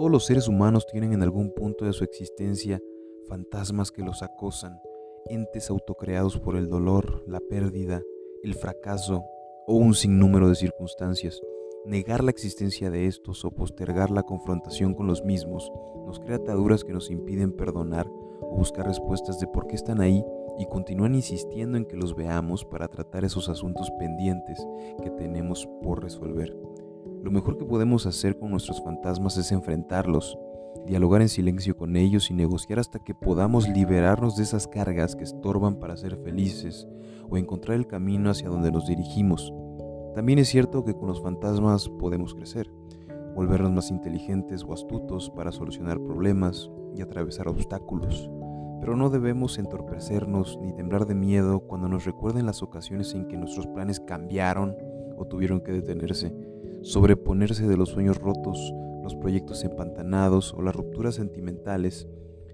Todos los seres humanos tienen en algún punto de su existencia fantasmas que los acosan, entes autocreados por el dolor, la pérdida, el fracaso o un sinnúmero de circunstancias. Negar la existencia de estos o postergar la confrontación con los mismos nos crea ataduras que nos impiden perdonar o buscar respuestas de por qué están ahí y continúan insistiendo en que los veamos para tratar esos asuntos pendientes que tenemos por resolver. Lo mejor que podemos hacer con nuestros fantasmas es enfrentarlos, dialogar en silencio con ellos y negociar hasta que podamos liberarnos de esas cargas que estorban para ser felices o encontrar el camino hacia donde nos dirigimos. También es cierto que con los fantasmas podemos crecer, volvernos más inteligentes o astutos para solucionar problemas y atravesar obstáculos. Pero no debemos entorpecernos ni temblar de miedo cuando nos recuerden las ocasiones en que nuestros planes cambiaron o tuvieron que detenerse, sobreponerse de los sueños rotos, los proyectos empantanados o las rupturas sentimentales.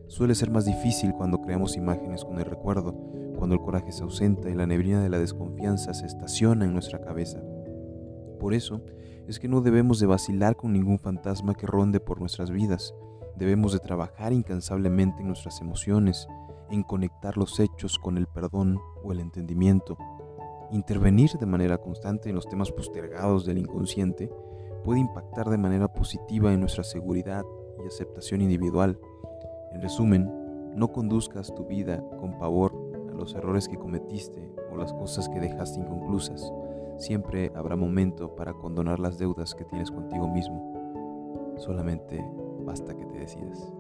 Suele ser más difícil cuando creamos imágenes con el recuerdo, cuando el coraje se ausenta y la neblina de la desconfianza se estaciona en nuestra cabeza. Por eso es que no debemos de vacilar con ningún fantasma que ronde por nuestras vidas. Debemos de trabajar incansablemente en nuestras emociones, en conectar los hechos con el perdón o el entendimiento. Intervenir de manera constante en los temas postergados del inconsciente puede impactar de manera positiva en nuestra seguridad y aceptación individual. En resumen, no conduzcas tu vida con pavor a los errores que cometiste o las cosas que dejaste inconclusas. Siempre habrá momento para condonar las deudas que tienes contigo mismo. Solamente basta que te decidas.